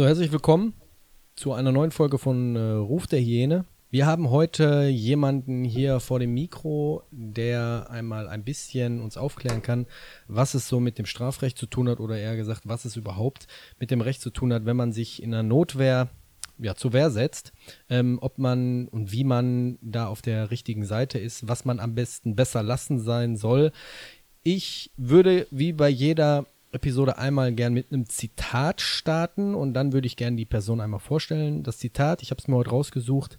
So, herzlich willkommen zu einer neuen Folge von äh, Ruf der Hyäne. Wir haben heute jemanden hier vor dem Mikro, der einmal ein bisschen uns aufklären kann, was es so mit dem Strafrecht zu tun hat oder eher gesagt, was es überhaupt mit dem Recht zu tun hat, wenn man sich in einer Notwehr ja, zur Wehr setzt, ähm, ob man und wie man da auf der richtigen Seite ist, was man am besten besser lassen sein soll. Ich würde wie bei jeder Episode einmal gern mit einem Zitat starten und dann würde ich gern die Person einmal vorstellen. Das Zitat, ich habe es mir heute rausgesucht,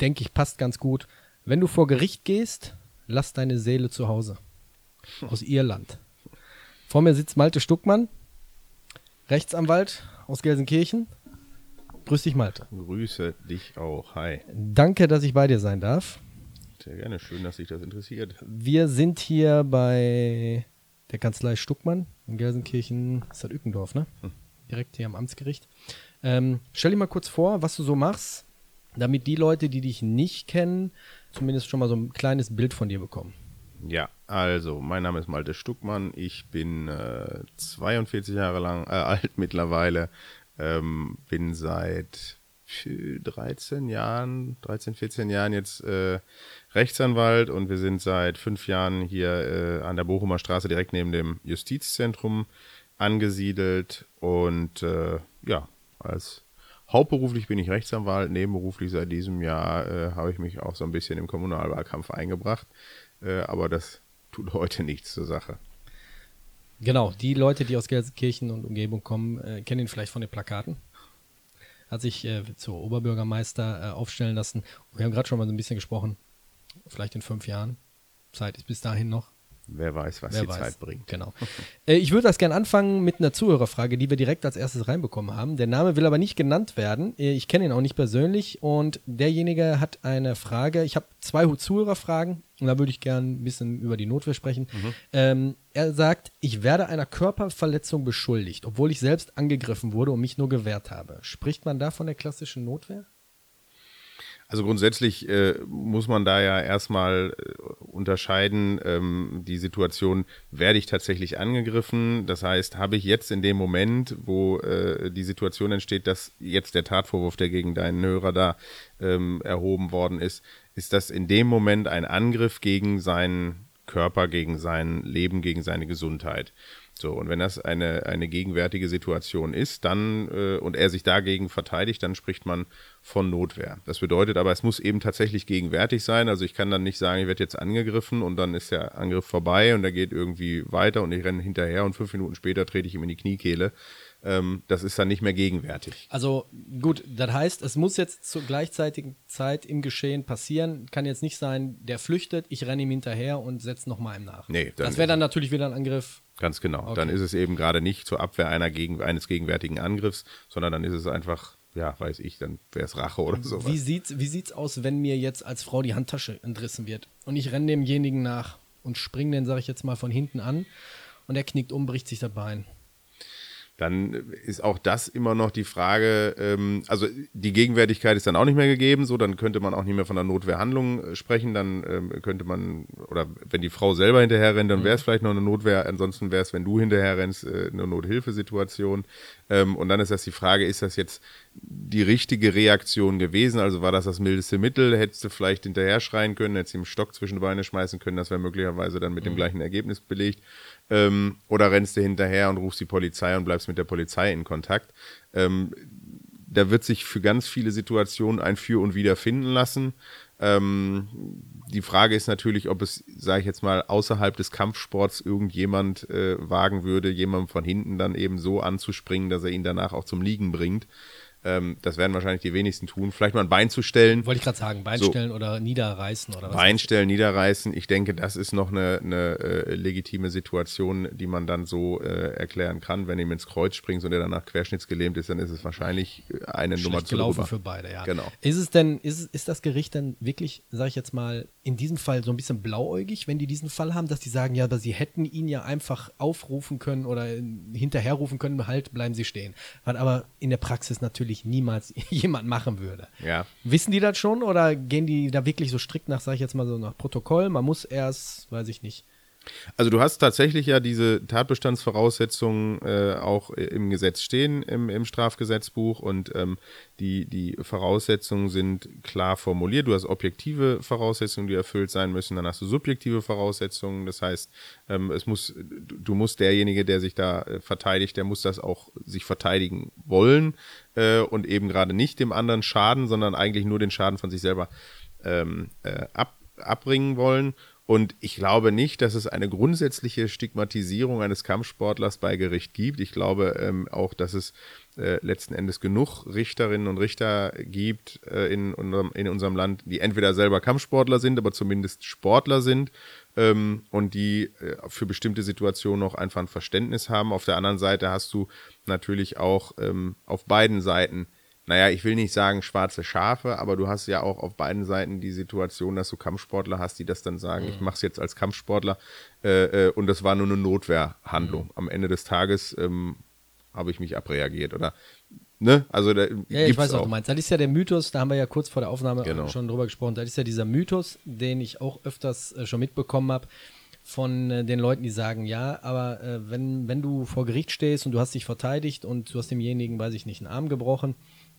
denke ich, passt ganz gut. Wenn du vor Gericht gehst, lass deine Seele zu Hause. Aus Irland. Vor mir sitzt Malte Stuckmann, Rechtsanwalt aus Gelsenkirchen. Grüß dich, Malte. Grüße dich auch. Hi. Danke, dass ich bei dir sein darf. Sehr gerne. Schön, dass dich das interessiert. Wir sind hier bei der Kanzlei Stuckmann in Gelsenkirchen, ist das Ückendorf, ne? Direkt hier am Amtsgericht. Ähm, stell dir mal kurz vor, was du so machst, damit die Leute, die dich nicht kennen, zumindest schon mal so ein kleines Bild von dir bekommen. Ja, also, mein Name ist Malte Stuckmann. Ich bin äh, 42 Jahre lang äh, alt mittlerweile. Ähm, bin seit 13 Jahren, 13, 14 Jahren jetzt äh, Rechtsanwalt und wir sind seit fünf Jahren hier äh, an der Bochumer Straße direkt neben dem Justizzentrum angesiedelt und äh, ja, als hauptberuflich bin ich Rechtsanwalt, nebenberuflich seit diesem Jahr äh, habe ich mich auch so ein bisschen im Kommunalwahlkampf eingebracht, äh, aber das tut heute nichts zur Sache. Genau, die Leute, die aus Gelsenkirchen und Umgebung kommen, äh, kennen ihn vielleicht von den Plakaten hat sich äh, zur Oberbürgermeister äh, aufstellen lassen. Wir haben gerade schon mal so ein bisschen gesprochen, vielleicht in fünf Jahren. Zeit ist bis dahin noch. Wer weiß, was Wer die weiß. Zeit bringt. Genau. äh, ich würde das gerne anfangen mit einer Zuhörerfrage, die wir direkt als erstes reinbekommen haben. Der Name will aber nicht genannt werden. Äh, Ich kenne ihn auch nicht persönlich und derjenige hat eine Frage. Ich habe zwei Zuhörerfragen und da würde ich gerne ein bisschen über die Notwehr sprechen. Ähm, er sagt, ich werde einer Körperverletzung beschuldigt, obwohl ich selbst angegriffen wurde und mich nur gewehrt habe. Spricht man da von der klassischen Notwehr? Also grundsätzlich äh, muss man da ja erstmal äh, unterscheiden, ähm, die Situation, werde ich tatsächlich angegriffen? Das heißt, habe ich jetzt in dem Moment, wo äh, die Situation entsteht, dass jetzt der Tatvorwurf, der gegen deinen Hörer da ähm, erhoben worden ist, ist das in dem Moment ein Angriff gegen seinen Körper, gegen sein Leben, gegen seine Gesundheit. So, und wenn das eine, eine gegenwärtige Situation ist, dann äh, und er sich dagegen verteidigt, dann spricht man von Notwehr. Das bedeutet aber, es muss eben tatsächlich gegenwärtig sein. Also ich kann dann nicht sagen, ich werde jetzt angegriffen und dann ist der Angriff vorbei und er geht irgendwie weiter und ich renne hinterher und fünf Minuten später trete ich ihm in die Kniekehle. Ähm, das ist dann nicht mehr gegenwärtig. Also gut, das heißt, es muss jetzt zur gleichzeitigen Zeit im Geschehen passieren. Kann jetzt nicht sein, der flüchtet, ich renne ihm hinterher und setze nochmal ihm nach. Nee, das wäre dann natürlich wieder ein Angriff. Ganz genau. Okay. Dann ist es eben gerade nicht zur Abwehr einer gegen, eines gegenwärtigen Angriffs, sondern dann ist es einfach, ja, weiß ich, dann wäre es Rache oder sowas. Wie sieht's, wie sieht's aus, wenn mir jetzt als Frau die Handtasche entrissen wird und ich renne demjenigen nach und springe den, sage ich jetzt mal, von hinten an und er knickt um, bricht sich das Bein. Dann ist auch das immer noch die Frage, ähm, also die Gegenwärtigkeit ist dann auch nicht mehr gegeben, so dann könnte man auch nicht mehr von einer Notwehrhandlung äh, sprechen, dann ähm, könnte man, oder wenn die Frau selber hinterher rennt, dann wäre es vielleicht noch eine Notwehr, ansonsten wäre es, wenn du hinterher rennst, äh, eine Nothilfesituation. Ähm, und dann ist das die Frage, ist das jetzt die richtige Reaktion gewesen? Also war das das mildeste Mittel? Hättest du vielleicht hinterher schreien können, hättest du ihm Stock zwischen Beine schmeißen können, das wäre möglicherweise dann mit dem gleichen Ergebnis belegt. Ähm, oder rennst du hinterher und rufst die Polizei und bleibst mit der Polizei in Kontakt. Ähm, da wird sich für ganz viele Situationen ein Für und Wider finden lassen. Ähm, die Frage ist natürlich, ob es, sage ich jetzt mal, außerhalb des Kampfsports irgendjemand äh, wagen würde, jemandem von hinten dann eben so anzuspringen, dass er ihn danach auch zum Liegen bringt. Ähm, das werden wahrscheinlich die wenigsten tun. Vielleicht mal ein Bein zu stellen. Wollte ich gerade sagen, Bein So. stellen oder niederreißen oder was. Bein stellen, niederreißen. Ich denke, das ist noch eine, eine äh, legitime Situation, die man dann so äh, erklären kann. Wenn ihm ins Kreuz springst und er danach querschnittsgelähmt ist, dann ist es wahrscheinlich äh, eine Nummer schlecht zu gelaufen drüber. für beide, ja. Genau. Ist es denn, ist, ist das Gericht dann wirklich, sage ich jetzt mal, in diesem Fall so ein bisschen blauäugig, wenn die diesen Fall haben, dass die sagen, ja, aber sie hätten ihn ja einfach aufrufen können oder hinterherrufen können, halt, bleiben sie stehen. Was aber in der Praxis natürlich niemals jemand machen würde. Ja. Wissen die das schon oder gehen die da wirklich so strikt nach, sage ich jetzt mal so, nach Protokoll? Man muss erst, weiß ich nicht. Also du hast tatsächlich ja diese Tatbestandsvoraussetzungen äh, auch im Gesetz stehen, im, im Strafgesetzbuch und ähm, die, die Voraussetzungen sind klar formuliert. Du hast objektive Voraussetzungen, die erfüllt sein müssen, dann hast du subjektive Voraussetzungen. Das heißt, ähm, es muss, du, du musst derjenige, der sich da äh, verteidigt, der muss das auch sich verteidigen wollen äh, und eben gerade nicht dem anderen schaden, sondern eigentlich nur den Schaden von sich selber ähm, äh, ab, abbringen wollen. Und ich glaube nicht, dass es eine grundsätzliche Stigmatisierung eines Kampfsportlers bei Gericht gibt. Ich glaube ähm, auch, dass es äh, letzten Endes genug Richterinnen und Richter gibt äh, in, unserem, in unserem Land, die entweder selber Kampfsportler sind, aber zumindest Sportler sind ähm, und die äh, für bestimmte Situationen auch einfach ein Verständnis haben. Auf der anderen Seite hast du natürlich auch ähm, auf beiden Seiten naja, ich will nicht sagen schwarze Schafe, aber du hast ja auch auf beiden Seiten die Situation, dass du Kampfsportler hast, die das dann sagen, ich mache es jetzt als Kampfsportler äh, äh, und das war nur eine Notwehrhandlung. Am Ende des Tages ähm, habe ich mich abreagiert oder ne? Also da Ja, ich weiß, was auch. du meinst. Das ist ja der Mythos, da haben wir ja kurz vor der Aufnahme Genau. schon drüber gesprochen. Das ist ja dieser Mythos, den ich auch öfters äh, schon mitbekommen habe von äh, den Leuten, die sagen, ja, aber äh, wenn, wenn du vor Gericht stehst und du hast dich verteidigt und du hast demjenigen, weiß ich nicht, einen Arm gebrochen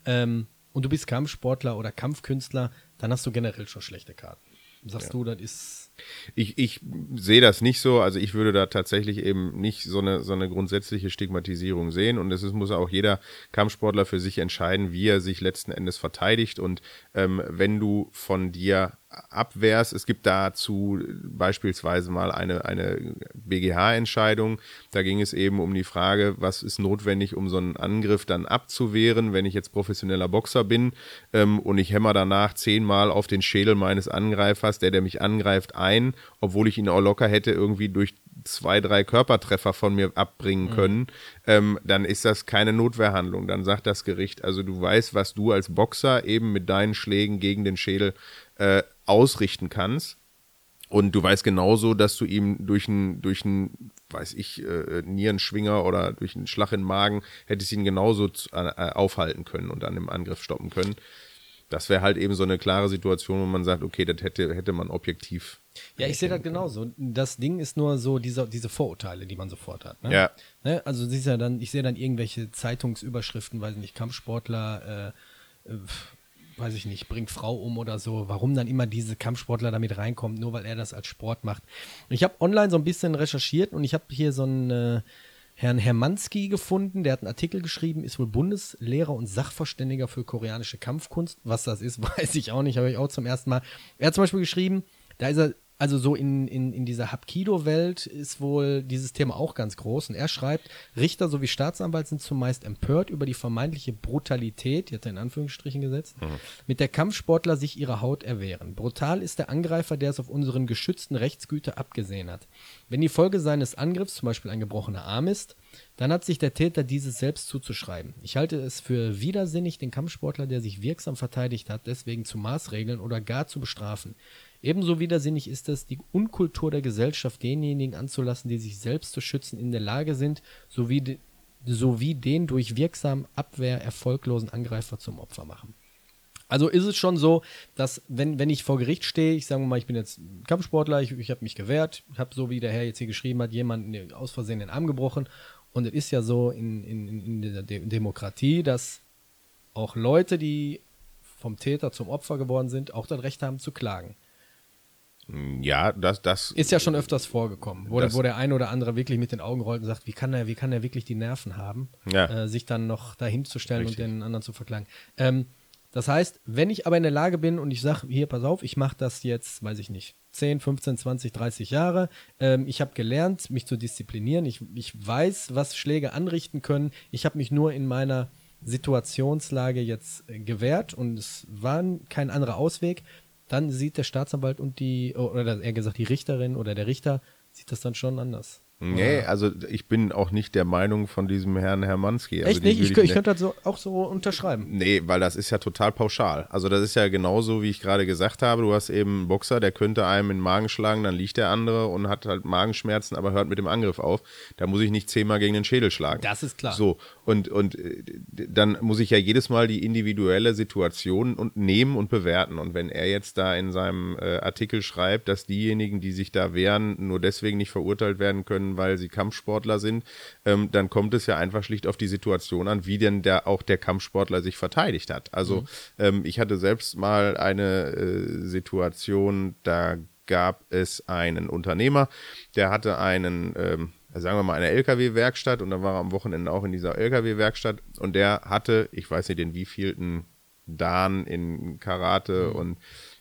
ähm, und du bist Kampfsportler oder Kampfkünstler, dann hast du generell schon schlechte Karten. Sagst du, das ist Ich, ich sehe das nicht so. Also ich würde da tatsächlich eben nicht so eine, so eine grundsätzliche Stigmatisierung sehen. Und es ist, muss auch jeder Kampfsportler für sich entscheiden, wie er sich letzten Endes verteidigt. Und ähm, wenn du von dir abwehrst, es gibt dazu beispielsweise mal eine, eine BGH-Entscheidung. Da ging es eben um die Frage, was ist notwendig, um so einen Angriff dann abzuwehren, wenn ich jetzt professioneller Boxer bin ähm, und ich hämmer danach zehnmal auf den Schädel meines Angreifers, der, der mich angreift, ein, obwohl ich ihn auch locker hätte irgendwie durch zwei, drei Körpertreffer von mir abbringen können, ähm, dann ist das keine Notwehrhandlung. Dann sagt das Gericht, also du weißt, was du als Boxer eben mit deinen Schlägen gegen den Schädel äh, ausrichten kannst. Und du weißt genauso, dass du ihm durch einen, durch einen, weiß ich, äh, Nierenschwinger oder durch einen Schlag in den Magen hättest ihn genauso zu, äh, aufhalten können und dann im Angriff stoppen können. Das wäre halt eben so eine klare Situation, wo man sagt, okay, das hätte, hätte man objektiv. Ja, ich sehe das genauso. Das Ding ist nur so diese, diese Vorurteile, die man sofort hat. Ne? Ja. Ne? Also siehst ja dann, ich sehe dann irgendwelche Zeitungsüberschriften, weiß ich nicht, Kampfsportler, äh, äh, weiß ich nicht, bringt Frau um oder so. Warum dann immer diese Kampfsportler damit reinkommt, nur weil er das als Sport macht. Ich habe online so ein bisschen recherchiert und ich habe hier so einen äh, Herrn Hermanski gefunden, der hat einen Artikel geschrieben, ist wohl Bundeslehrer und Sachverständiger für koreanische Kampfkunst. Was das ist, weiß ich auch nicht, habe ich auch zum ersten Mal. Er hat zum Beispiel geschrieben, da ist er, also so in, in, in dieser Hapkido-Welt ist wohl dieses Thema auch ganz groß. Und er schreibt, Richter sowie Staatsanwalt sind zumeist empört über die vermeintliche Brutalität, die hat er in Anführungsstrichen gesetzt, mit der Kampfsportler sich ihrer Haut erwehren. Brutal ist der Angreifer, der es auf unseren geschützten Rechtsgüter abgesehen hat. Wenn die Folge seines Angriffs zum Beispiel ein gebrochener Arm ist, dann hat sich der Täter dieses selbst zuzuschreiben. Ich halte es für widersinnig, den Kampfsportler, der sich wirksam verteidigt hat, deswegen zu maßregeln oder gar zu bestrafen. Ebenso widersinnig ist es, die Unkultur der Gesellschaft denjenigen anzulassen, die sich selbst zu schützen in der Lage sind, sowie, sowie den durch wirksam Abwehr erfolglosen Angreifer zum Opfer machen. Also ist es schon so, dass wenn, wenn ich vor Gericht stehe, ich sage mal, ich bin jetzt Kampfsportler, ich, ich habe mich gewehrt, habe so wie der Herr jetzt hier geschrieben hat, jemanden aus Versehen den Arm gebrochen. Und es ist ja so in, in, in der De Demokratie, dass auch Leute, die vom Täter zum Opfer geworden sind, auch das Recht haben zu klagen. Ja, das, das. Ist ja schon öfters vorgekommen, wo, Das- wo der ein oder andere wirklich mit den Augen rollt und sagt, wie kann er, wie kann er wirklich die Nerven haben, Ja. äh, sich dann noch dahin zu stellen Richtig. und den anderen zu verklagen. Ähm, das heißt, wenn ich aber in der Lage bin und ich sage, hier, pass auf, ich mache das jetzt, weiß ich nicht, 10, 15, 20, 30 Jahre, ähm, ich habe gelernt, mich zu disziplinieren, ich, ich weiß, was Schläge anrichten können, ich habe mich nur in meiner Situationslage jetzt äh, gewährt und es war kein anderer Ausweg, dann sieht der Staatsanwalt und die, oder eher gesagt die Richterin oder der Richter, sieht das dann schon anders. Nee, also ich bin auch nicht der Meinung von diesem Herrn Hermanski. Also Echt nicht? Ich, ich, ich könnte das so, auch so unterschreiben. Nee, weil das ist ja total pauschal. Also das ist ja genauso, wie ich gerade gesagt habe. Du hast eben einen Boxer, der könnte einem in den Magen schlagen, dann liegt der andere und hat halt Magenschmerzen, aber hört mit dem Angriff auf. Da muss ich nicht zehnmal gegen den Schädel schlagen. Das ist klar. So, und, und äh, dann muss ich ja jedes Mal die individuelle Situation und nehmen und bewerten. Und wenn er jetzt da in seinem äh, Artikel schreibt, dass diejenigen, die sich da wehren, nur deswegen nicht verurteilt werden können, weil sie Kampfsportler sind, ähm, dann kommt es ja einfach schlicht auf die Situation an, wie denn der auch der Kampfsportler sich verteidigt hat. Also mhm. ähm, ich hatte selbst mal eine äh, Situation, da gab es einen Unternehmer, der hatte einen ähm, sagen wir mal, eine LKW-Werkstatt und da war er am Wochenende auch in dieser LKW-Werkstatt und der hatte, ich weiß nicht, den wievielten Dan in Karate mhm. und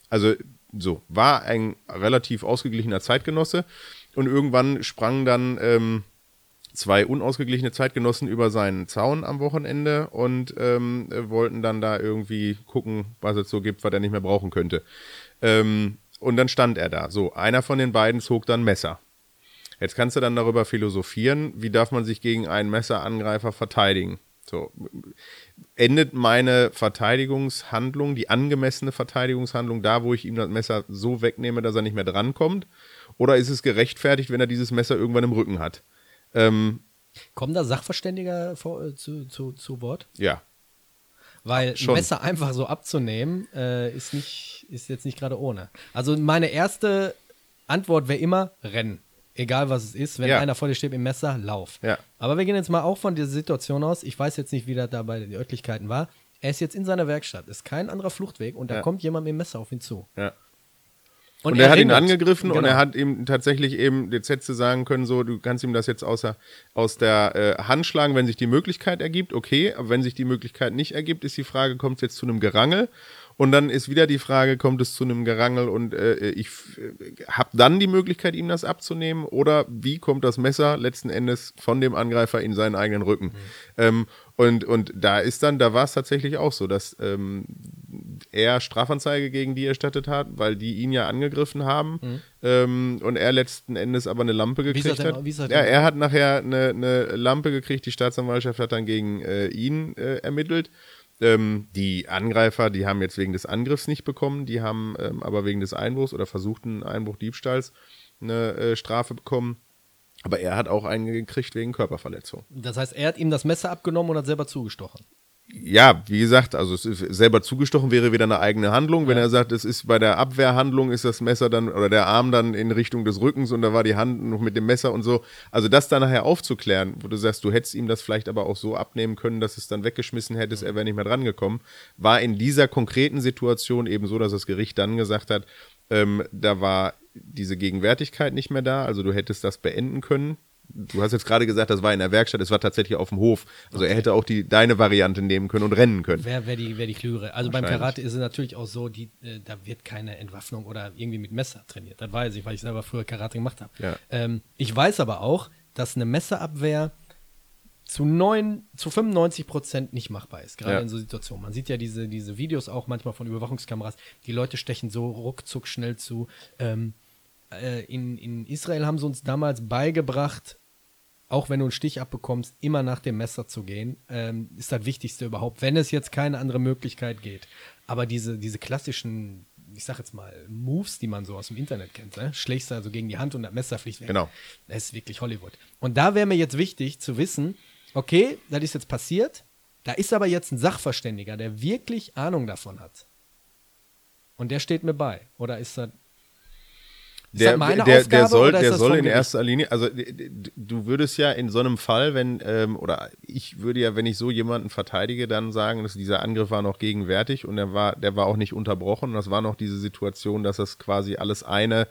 also so, war ein relativ ausgeglichener Zeitgenosse und irgendwann sprangen dann ähm, zwei unausgeglichene Zeitgenossen über seinen Zaun am Wochenende und ähm, wollten dann da irgendwie gucken, was es so gibt, was er nicht mehr brauchen könnte. Ähm, und dann stand er da. So, einer von den beiden zog dann Messer. Jetzt kannst du dann darüber philosophieren, wie darf man sich gegen einen Messerangreifer verteidigen. So, endet meine Verteidigungshandlung, die angemessene Verteidigungshandlung, da, wo ich ihm das Messer so wegnehme, dass er nicht mehr drankommt? Oder ist es gerechtfertigt, wenn er dieses Messer irgendwann im Rücken hat? Ähm, Kommen da Sachverständiger vor, äh, zu, zu, zu Wort? Ja. Weil Schon. ein Messer einfach so abzunehmen, äh, ist, nicht, ist jetzt nicht gerade ohne. Also meine erste Antwort wäre immer Rennen. Egal was es ist, wenn ja. einer vor dir steht im Messer, lauf. Ja. Aber wir gehen jetzt mal auch von dieser Situation aus. Ich weiß jetzt nicht, wie das da bei den Örtlichkeiten war. Er ist jetzt in seiner Werkstatt, ist kein anderer Fluchtweg und da ja. kommt jemand mit dem Messer auf ihn zu. Ja. Und, und er, er, hat ihn angegriffen genau. und er hat ihm tatsächlich eben, jetzt hättest du sagen können, so, du kannst ihm das jetzt außer, aus der äh, Hand schlagen, wenn sich die Möglichkeit ergibt, okay, aber wenn sich die Möglichkeit nicht ergibt, ist die Frage, kommt es jetzt zu einem Gerangel und dann ist wieder die Frage, kommt es zu einem Gerangel und äh, ich äh, habe dann die Möglichkeit, ihm das abzunehmen oder wie kommt das Messer letzten Endes von dem Angreifer in seinen eigenen Rücken? Mhm. Ähm, und, und da ist dann, da war es tatsächlich auch so, dass ähm, er Strafanzeige gegen die erstattet hat, weil die ihn ja angegriffen haben mhm. ähm, und er letzten Endes aber eine Lampe gekriegt hat. Denn, hat ja, er hat nachher eine, eine Lampe gekriegt, die Staatsanwaltschaft hat dann gegen äh, ihn äh, ermittelt ähm, die Angreifer, die haben jetzt wegen des Angriffs nicht bekommen, die haben ähm, aber wegen des Einbruchs oder versuchten Einbruchdiebstahls eine äh, Strafe bekommen. Aber er hat auch einen gekriegt wegen Körperverletzung. Das heißt, er hat ihm das Messer abgenommen und hat selber zugestochen ja, wie gesagt, also es ist selber zugestochen wäre wieder eine eigene Handlung. Wenn ja. er sagt, es ist bei der Abwehrhandlung ist das Messer dann oder der Arm dann in Richtung des Rückens und da war die Hand noch mit dem Messer und so. Also das dann nachher aufzuklären, wo du sagst, du hättest ihm das vielleicht aber auch so abnehmen können, dass es dann weggeschmissen hättest, er wäre nicht mehr dran gekommen, war in dieser konkreten Situation eben so, dass das Gericht dann gesagt hat, ähm, da war diese Gegenwärtigkeit nicht mehr da, also du hättest das beenden können, du hast jetzt gerade gesagt, das war in der Werkstatt, es war tatsächlich auf dem Hof. Also okay. er hätte auch die deine Variante nehmen können und rennen können. Wer wäre die, wär die Klüre? Also beim Karate ist es natürlich auch so, die, äh, da wird keine Entwaffnung oder irgendwie mit Messer trainiert. Das weiß ich, weil ich selber früher Karate gemacht habe. Ja. Ähm, ich weiß aber auch, dass eine Messerabwehr zu, neun, zu 95 Prozent nicht machbar ist, gerade ja. in so Situationen. Man sieht ja diese, diese Videos auch manchmal von Überwachungskameras. Die Leute stechen so ruckzuck schnell zu. Ähm, äh, in, in Israel haben sie uns damals beigebracht, auch wenn du einen Stich abbekommst, immer nach dem Messer zu gehen, ähm, ist das Wichtigste überhaupt, wenn es jetzt keine andere Möglichkeit geht. Aber diese, diese klassischen, ich sag jetzt mal, Moves, die man so aus dem Internet kennt, ne? schlägst du also gegen die Hand und das Messer fliegt weg. Genau. Das ist wirklich Hollywood. Und da wäre mir jetzt wichtig zu wissen, okay, das ist jetzt passiert, da ist aber jetzt ein Sachverständiger, der wirklich Ahnung davon hat. Und der steht mir bei. Oder ist das der, der, Aufgabe, der soll, der soll in erster Linie, also du würdest ja in so einem Fall, wenn, ähm, oder ich würde ja, wenn ich so jemanden verteidige, dann sagen, dass dieser Angriff war noch gegenwärtig und der war, der war auch nicht unterbrochen. Und das war noch diese Situation, dass das quasi alles eine,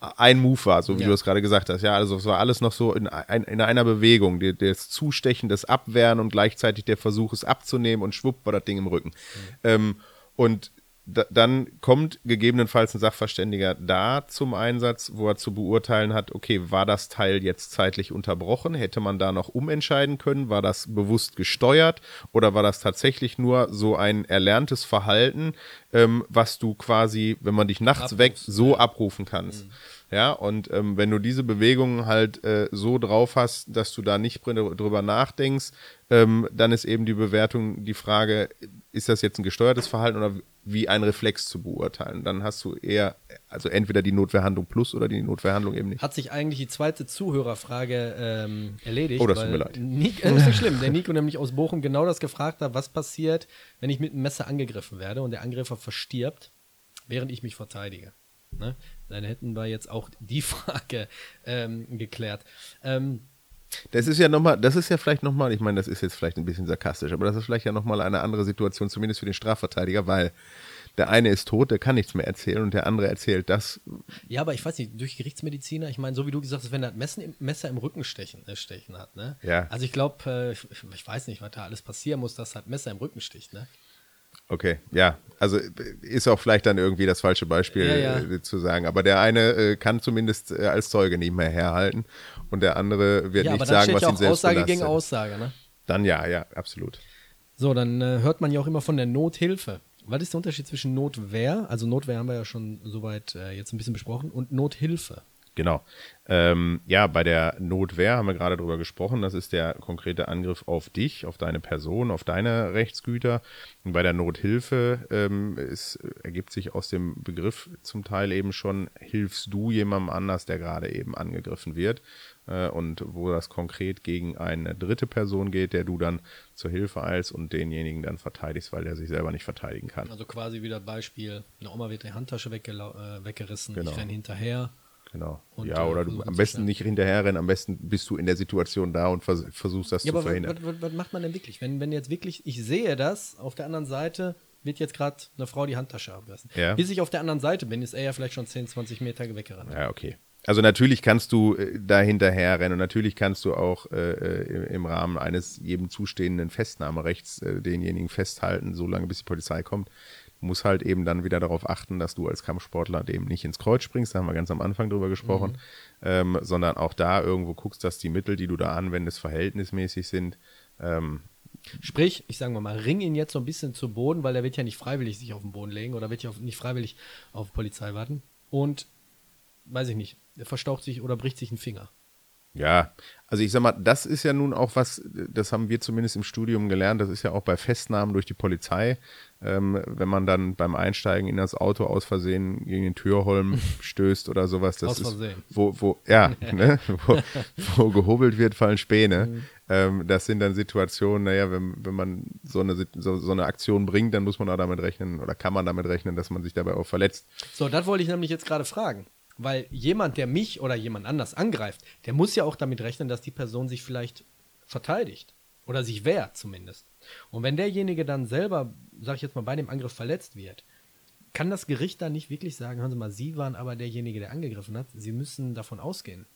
ein Move war, so wie ja. du es gerade gesagt hast. Ja, also es war alles noch so in, ein, in einer Bewegung. Das Zustechen, das Abwehren und gleichzeitig der Versuch, es abzunehmen und schwupp war das Ding im Rücken. Mhm. Ähm, und dann kommt gegebenenfalls ein Sachverständiger da zum Einsatz, wo er zu beurteilen hat, okay, war das Teil jetzt zeitlich unterbrochen? Hätte man da noch umentscheiden können? War das bewusst gesteuert? Oder war das tatsächlich nur so ein erlerntes Verhalten, ähm, was du quasi, wenn man dich nachts Abruf, weckt, so ja. abrufen kannst? Mhm. Ja, und ähm, wenn du diese Bewegungen halt äh, so drauf hast, dass du da nicht drüber nachdenkst, ähm, dann ist eben die Bewertung die Frage, ist das jetzt ein gesteuertes Verhalten oder wie ein Reflex zu beurteilen? Dann hast du eher, also entweder die Notwehrhandlung plus oder die Notwehrhandlung eben nicht. Hat sich eigentlich die zweite Zuhörerfrage ähm, erledigt? Oh, das tut mir leid. Nick, äh, ist nicht schlimm. Der Nico nämlich aus Bochum genau das gefragt hat, was passiert, wenn ich mit einem Messer angegriffen werde und der Angreifer verstirbt, während ich mich verteidige. Ne? Dann hätten wir jetzt auch die Frage ähm, geklärt. Ähm, das ist ja nochmal, das ist ja vielleicht nochmal, ich meine, das ist jetzt vielleicht ein bisschen sarkastisch, aber das ist vielleicht ja nochmal eine andere Situation, zumindest für den Strafverteidiger, weil der eine ist tot, der kann nichts mehr erzählen und der andere erzählt das. Ja, aber ich weiß nicht, durch Gerichtsmediziner, ich meine, so wie du gesagt hast, wenn er Messer im, Messer im Rücken stechen, äh, stechen hat, ne? Ja. Also ich glaube, äh, ich, ich, weiß nicht, was da alles passieren muss, dass halt Messer im Rücken sticht, ne? Okay, ja, also ist auch vielleicht dann irgendwie das falsche Beispiel ja, ja. Äh, zu sagen. Aber der eine äh, kann zumindest äh, als Zeuge nicht mehr herhalten und der andere wird ja, nicht sagen, was ihn selbst Aussage belastet. gegen Aussage, ne? Dann ja, ja, absolut. So, dann äh, hört man ja auch immer von der Nothilfe. Was ist der Unterschied zwischen Notwehr, also Notwehr haben wir ja schon soweit äh, jetzt ein bisschen besprochen, und Nothilfe? Genau. Ähm, ja, bei der Notwehr haben wir gerade drüber gesprochen. Das ist der konkrete Angriff auf dich, auf deine Person, auf deine Rechtsgüter. Und bei der Nothilfe ähm, es ergibt sich aus dem Begriff zum Teil eben schon, hilfst du jemandem anders, der gerade eben angegriffen wird. Äh, und wo das konkret gegen eine dritte Person geht, der du dann zur Hilfe eilst und denjenigen dann verteidigst, weil der sich selber nicht verteidigen kann. Also quasi wieder Beispiel, eine Oma wird die Handtasche äh, weggerissen, genau. ich renne hinterher Genau. Und, ja, oder du am besten nicht hinterherrennen, am besten bist du in der Situation da und vers versuchst das ja, zu aber verhindern. Was, was, was, macht man denn wirklich? Wenn, wenn jetzt wirklich, ich sehe das, auf der anderen Seite wird jetzt gerade eine Frau die Handtasche ablassen. Ja. Bis ich auf der anderen Seite bin, ist er ja vielleicht schon 10, 20 Meter weggerannt. Ja, okay. Also natürlich kannst du äh, da hinterherrennen und natürlich kannst du auch äh, äh im Rahmen eines jedem zustehenden Festnahmerechts äh, denjenigen festhalten, solange bis die Polizei kommt muss halt eben dann wieder darauf achten, dass du als Kampfsportler dem nicht ins Kreuz springst, da haben wir ganz am Anfang drüber gesprochen, mhm. ähm, sondern auch da irgendwo guckst, dass die Mittel, die du da anwendest, verhältnismäßig sind. Ähm, Sprich, ich sage mal, ring ihn jetzt so ein bisschen zu Boden, weil er wird ja nicht freiwillig sich auf den Boden legen oder wird ja nicht freiwillig auf Polizei warten. Und, weiß ich nicht, er verstaucht sich oder bricht sich einen Finger. Ja, also ich sag mal, das ist ja nun auch was, das haben wir zumindest im Studium gelernt, das ist ja auch bei Festnahmen durch die Polizei, ähm, wenn man dann beim Einsteigen in das Auto aus Versehen gegen den Türholm stößt oder sowas, das aus ist, Versehen. wo, wo, ja, ne, wo, wo gehobelt wird, fallen Späne. Mhm. Ähm, das sind dann Situationen, naja, wenn, wenn man so eine, so, so eine Aktion bringt, dann muss man auch damit rechnen oder kann man damit rechnen, dass man sich dabei auch verletzt. So, das wollte ich nämlich jetzt gerade fragen. Weil jemand, der mich oder jemand anders angreift, der muss ja auch damit rechnen, dass die Person sich vielleicht verteidigt. Oder sich wehrt zumindest. Und wenn derjenige dann selber, sag ich jetzt mal, bei dem Angriff verletzt wird, kann das Gericht dann nicht wirklich sagen, hören Sie mal, Sie waren aber derjenige, der angegriffen hat. Sie müssen davon ausgehen.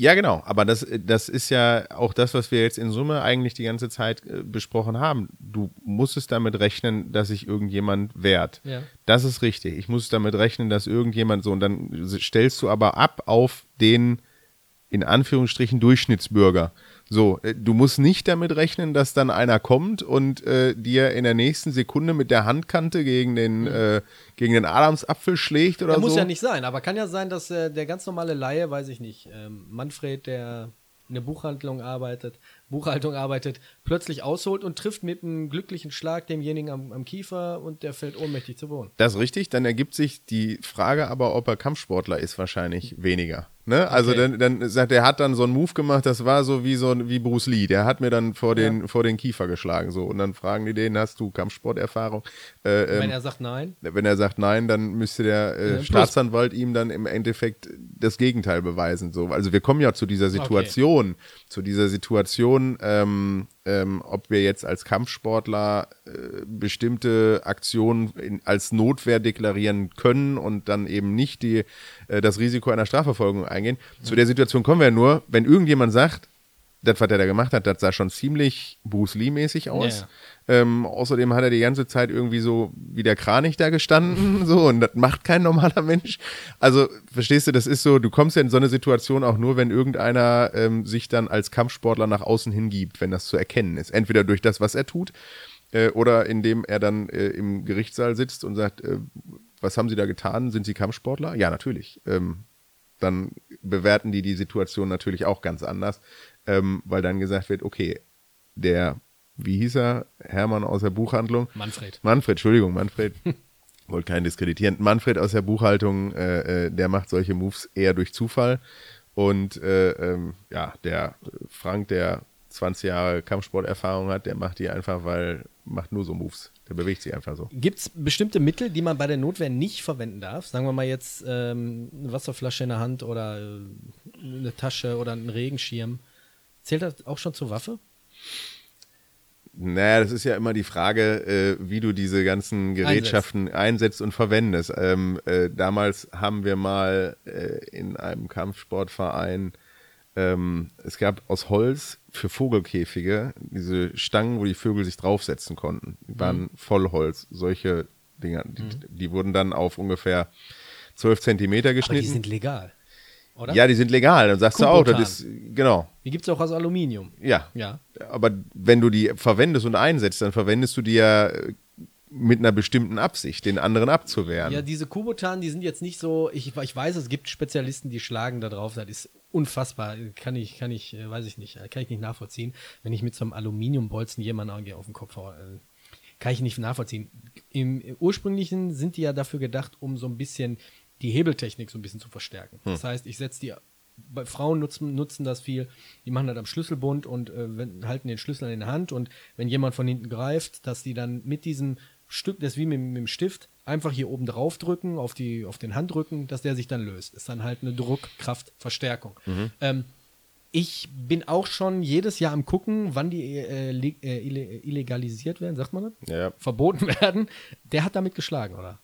Ja, genau. Aber das, das ist ja auch das, was wir jetzt in Summe eigentlich die ganze Zeit äh, besprochen haben. Du musstest damit rechnen, dass sich irgendjemand wehrt. Ja. Das ist richtig. Ich muss damit rechnen, dass irgendjemand so, und dann stellst du aber ab auf den, in Anführungsstrichen, Durchschnittsbürger. So, äh, du musst nicht damit rechnen, dass dann einer kommt und äh, dir in der nächsten Sekunde mit der Handkante gegen den, mhm. äh, gegen den Adamsapfel schlägt oder ja, so. Muss ja nicht sein, aber kann ja sein, dass äh, der ganz normale Laie, weiß ich nicht, ähm, Manfred, der in der Buchhandlung arbeitet, Buchhaltung arbeitet, plötzlich ausholt und trifft mit einem glücklichen Schlag demjenigen am, am, Kiefer und der fällt ohnmächtig zu Boden. Das ist richtig, dann ergibt sich die Frage aber, ob er Kampfsportler ist, wahrscheinlich weniger. Ne? Also okay. dann, dann sagt er, hat dann so einen Move gemacht, das war so wie so wie Bruce Lee. Der hat mir dann vor den, ja. vor den Kiefer geschlagen. So. Und dann fragen die den, hast du Kampfsporterfahrung? Äh, ähm, wenn er sagt nein? Wenn er sagt nein, dann müsste der äh, ja, Staatsanwalt ihm dann im Endeffekt das Gegenteil beweisen. So. Also wir kommen ja zu dieser Situation, okay. zu dieser Situation, ähm, ähm, ob wir jetzt als Kampfsportler äh, bestimmte Aktionen in, als Notwehr deklarieren können und dann eben nicht die, äh, das Risiko einer Strafverfolgung eingehen. Mhm. Zu der Situation kommen wir nur, wenn irgendjemand sagt, das, was er da gemacht hat, das sah schon ziemlich Bruce Lee-mäßig aus. Ähm, außerdem hat er die ganze Zeit irgendwie so wie der Kranich da gestanden, so, und das macht kein normaler Mensch. Also, verstehst du, das ist so, du kommst ja in so eine Situation auch nur, wenn irgendeiner ähm, sich dann als Kampfsportler nach außen hingibt, wenn das zu erkennen ist. Entweder durch das, was er tut, äh, oder indem er dann äh, im Gerichtssaal sitzt und sagt, äh, was haben Sie da getan? Sind Sie Kampfsportler? Ja, natürlich. Ähm, dann bewerten die die Situation natürlich auch ganz anders, ähm, weil dann gesagt wird, okay, der, wie hieß er, Hermann aus der Buchhandlung? Manfred. Manfred, Entschuldigung, Manfred. Wollte keinen diskreditieren. Manfred aus der Buchhaltung, äh, äh, der macht solche Moves eher durch Zufall. Und äh, ähm, ja, der Frank, der 20 Jahre Kampfsporterfahrung hat, der macht die einfach, weil macht nur so Moves. Der bewegt sich einfach so. Gibt es bestimmte Mittel, die man bei der Notwehr nicht verwenden darf? Sagen wir mal jetzt ähm, eine Wasserflasche in der Hand oder äh, eine Tasche oder einen Regenschirm. Zählt das auch schon zur Waffe? Naja, das ist ja immer die Frage, äh, wie du diese ganzen Gerätschaften einsetzt, und verwendest. Ähm, äh, damals haben wir mal äh, in einem Kampfsportverein, ähm, es gab aus Holz für Vogelkäfige diese Stangen, wo die Vögel sich draufsetzen konnten. Die waren Vollholz, solche Dinger. Die, die wurden dann auf ungefähr 12 Zentimeter Aber die geschnitten. sind legal. Oder? ja, die sind legal. Dann sagst du auch, das ist, genau, Die gibt es auch aus Aluminium. ja. Ja. Aber wenn du die verwendest und einsetzt, dann verwendest du die ja äh, mit einer bestimmten Absicht, den anderen abzuwehren. Ja, diese Kubotan, die sind jetzt nicht so, ich, ich weiß, es gibt Spezialisten, die schlagen da drauf, das ist unfassbar, kann ich, kann ich, äh, weiß ich nicht, äh, kann ich nicht nachvollziehen. Wenn ich mit so einem Aluminiumbolzen jemanden auf den Kopf haue, kann ich nicht nachvollziehen. Im, Im ursprünglichen sind die ja dafür gedacht, um so ein bisschen die Hebeltechnik so ein bisschen zu verstärken. Das heißt, ich setze die bei Frauen nutzen, nutzen das viel, die machen das am Schlüsselbund und äh, wenn, halten den Schlüssel in der Hand und wenn jemand von hinten greift, dass die dann mit diesem Stück, das ist wie mit, mit dem Stift, einfach hier oben drauf drücken, auf, die, auf den Handrücken, dass der sich dann löst. Ist dann halt eine Druckkraftverstärkung. Ähm, ich bin auch schon jedes Jahr am gucken, wann die äh, äh, ille- illegalisiert werden, sagt man das? Ja. Verboten werden. Der hat damit geschlagen, oder?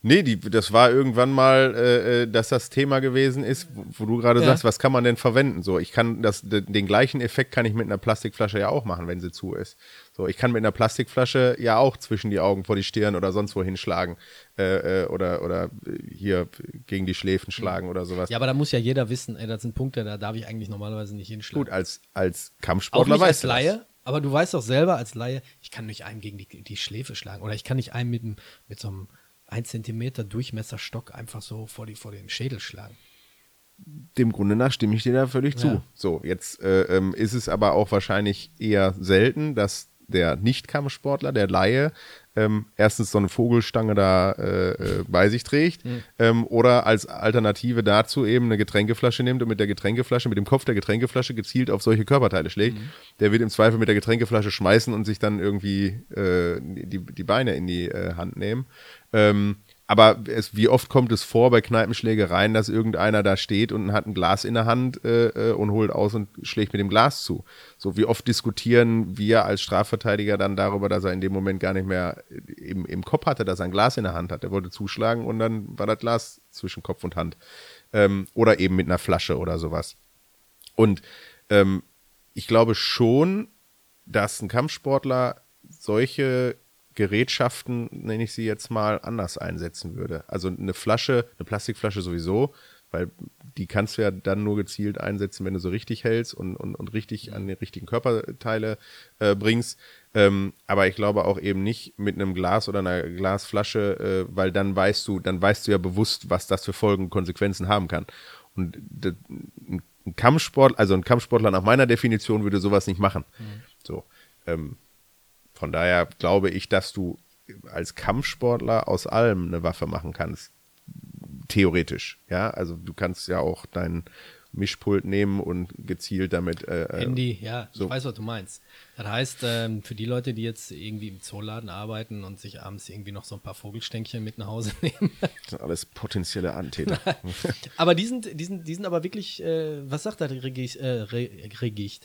Nee, die, das war irgendwann mal, äh, äh, dass das Thema gewesen ist, wo, wo du gerade Ja. sagst, was kann man denn verwenden? So, ich kann das, de, den gleichen Effekt kann ich mit einer Plastikflasche ja auch machen, wenn sie zu ist. So, ich kann mit einer Plastikflasche ja auch zwischen die Augen vor die Stirn oder sonst wo hinschlagen äh, äh, oder oder hier gegen die Schläfen schlagen oder sowas. Ja, aber da muss ja jeder wissen, ey, das sind Punkte, da darf ich eigentlich normalerweise nicht hinschlagen. Gut, als als Auch Kampfsportler als weißt du das. Aber du weißt doch selber als Laie, ich kann nicht einem gegen die, die Schläfe schlagen oder ich kann nicht einem mit, mit so einem 1 Zentimeter Durchmesserstock einfach so vor, die, vor den Schädel schlagen. dem Grunde nach stimme ich dir da völlig Ja. zu. So, jetzt äh, ähm, ist es aber auch wahrscheinlich eher selten, dass der Nicht-Kampfsportler, der Laie, ähm, erstens so eine Vogelstange da äh, äh, bei sich trägt Mhm. ähm, oder als Alternative dazu eben eine Getränkeflasche nimmt und mit der Getränkeflasche, mit dem Kopf der Getränkeflasche gezielt auf solche Körperteile schlägt. Mhm. Der wird im Zweifel mit der Getränkeflasche schmeißen und sich dann irgendwie äh, die, die Beine in die äh, Hand nehmen. Ähm, aber es, wie oft kommt es vor bei Kneipenschlägereien, dass irgendeiner da steht und hat ein Glas in der Hand äh, äh, und holt aus und schlägt mit dem Glas zu. So wie oft diskutieren wir als Strafverteidiger dann darüber, dass er in dem Moment gar nicht mehr im, im Kopf hatte, dass er ein Glas in der Hand hat. Er wollte zuschlagen und dann war das Glas zwischen Kopf und Hand. Ähm, oder eben mit einer Flasche oder sowas. Und ähm, ich glaube schon, dass ein Kampfsportler solche Gerätschaften, nenne ich sie jetzt mal, anders einsetzen würde. Also eine Flasche, eine Plastikflasche sowieso, weil die kannst du ja dann nur gezielt einsetzen, wenn du so richtig hältst und, und, und richtig an die richtigen Körperteile äh, bringst. Ähm, aber ich glaube auch eben nicht mit einem Glas oder einer Glasflasche, äh, weil dann weißt du, dann weißt du ja bewusst, was das für Folgen und Konsequenzen haben kann. Und ein Kampfsport, also ein Kampfsportler nach meiner Definition würde sowas nicht machen. So. Ähm, von daher glaube ich, dass du als Kampfsportler aus allem eine Waffe machen kannst. Theoretisch. Ja, also du kannst ja auch dein Mischpult nehmen und gezielt damit. Äh, äh, Handy, ja, ich so. weiß, was du meinst. Das heißt, ähm, für die Leute, die jetzt irgendwie im Zooladen arbeiten und sich abends irgendwie noch so ein paar Vogelstänkchen mit nach Hause nehmen. das sind alles potenzielle Antäter. aber die sind, die sind, die sind aber wirklich, äh, was sagt das Regicht, äh, Re?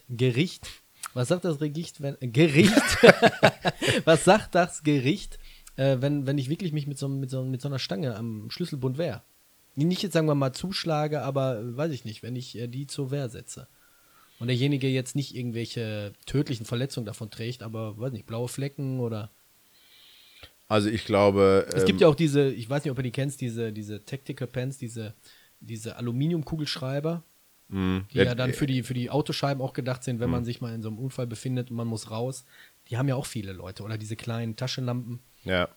Gericht? Was sagt das Regicht, wenn, Gericht? was sagt das Gericht, äh, wenn, wenn ich wirklich mich mit so, mit, so, mit so einer Stange am Schlüsselbund wehre? Nicht jetzt sagen wir mal zuschlage, aber äh, weiß ich nicht, wenn ich äh, die zur Wehr setze. und derjenige jetzt nicht irgendwelche tödlichen Verletzungen davon trägt, aber weiß nicht, blaue Flecken oder. Also ich glaube. Es gibt ja auch diese, ich weiß nicht, ob du die kennst, diese, diese Tactical Pens, diese, diese Aluminiumkugelschreiber, mh, die ja, dann für die, für die Autoscheiben auch gedacht sind, wenn Mhm. man sich mal in so einem Unfall befindet und man muss raus. Die haben ja auch viele Leute. Oder diese kleinen Taschenlampen. Ja.